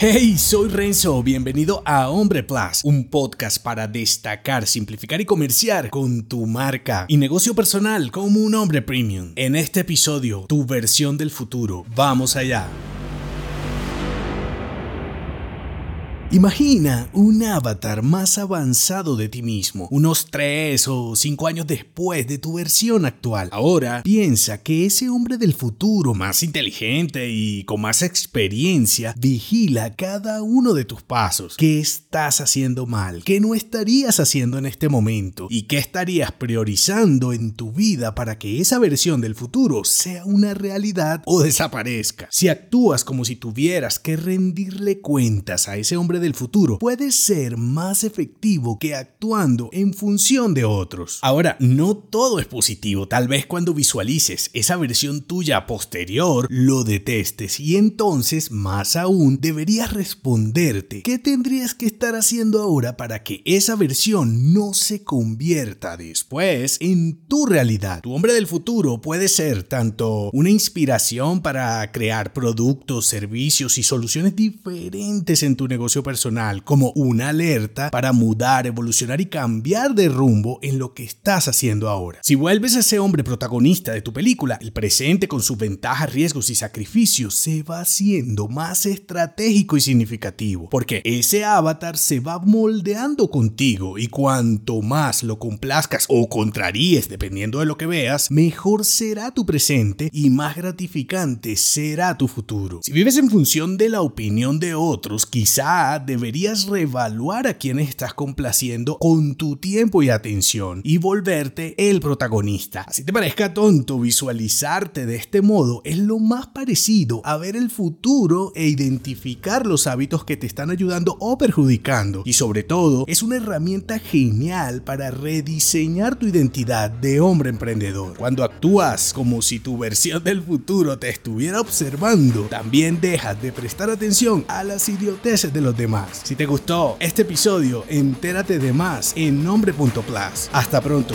Hey, soy Renzo, bienvenido a Hombre Plus, un podcast para destacar, simplificar y comerciar con tu marca y negocio personal como un hombre premium. En este episodio, tu versión del futuro. Vamos allá. Imagina un avatar más avanzado de ti mismo, unos 3 o 5 años después de tu versión actual. Ahora piensa que ese hombre del futuro, más inteligente y con más experiencia, vigila cada uno de tus pasos. ¿Qué estás haciendo mal? ¿Qué no estarías haciendo en este momento? ¿Y qué estarías priorizando en tu vida para que esa versión del futuro sea una realidad o desaparezca? Si actúas como si tuvieras que rendirle cuentas a ese hombre del futuro puede ser más efectivo que actuando en función de otros. Ahora, no todo es positivo. Tal vez cuando visualices esa versión tuya posterior lo detestes y entonces, más aún, deberías responderte qué tendrías que estar haciendo ahora para que esa versión no se convierta después en tu realidad. Tu hombre del futuro puede ser tanto una inspiración para crear productos, servicios y soluciones diferentes en tu negocio personal como una alerta para mudar, evolucionar y cambiar de rumbo en lo que estás haciendo ahora. Si vuelves a ese hombre protagonista de tu película, el presente con sus ventajas, riesgos y sacrificios se va haciendo más estratégico y significativo, porque ese avatar se va moldeando contigo y cuanto más lo complazcas o contraríes dependiendo de lo que veas, mejor será tu presente y más gratificante será tu futuro. Si vives en función de la opinión de otros, quizá deberías reevaluar a quienes estás complaciendo con tu tiempo y atención y volverte el protagonista. Así te parezca tonto visualizarte de este modo, es lo más parecido a ver el futuro e identificar los hábitos que te están ayudando o perjudicando. Y sobre todo, es una herramienta genial para rediseñar tu identidad de hombre emprendedor. Cuando actúas como si tu versión del futuro te estuviera observando, también dejas de prestar atención a las idioteces de los si te gustó este episodio, entérate de más en nombre.plus. Hasta pronto.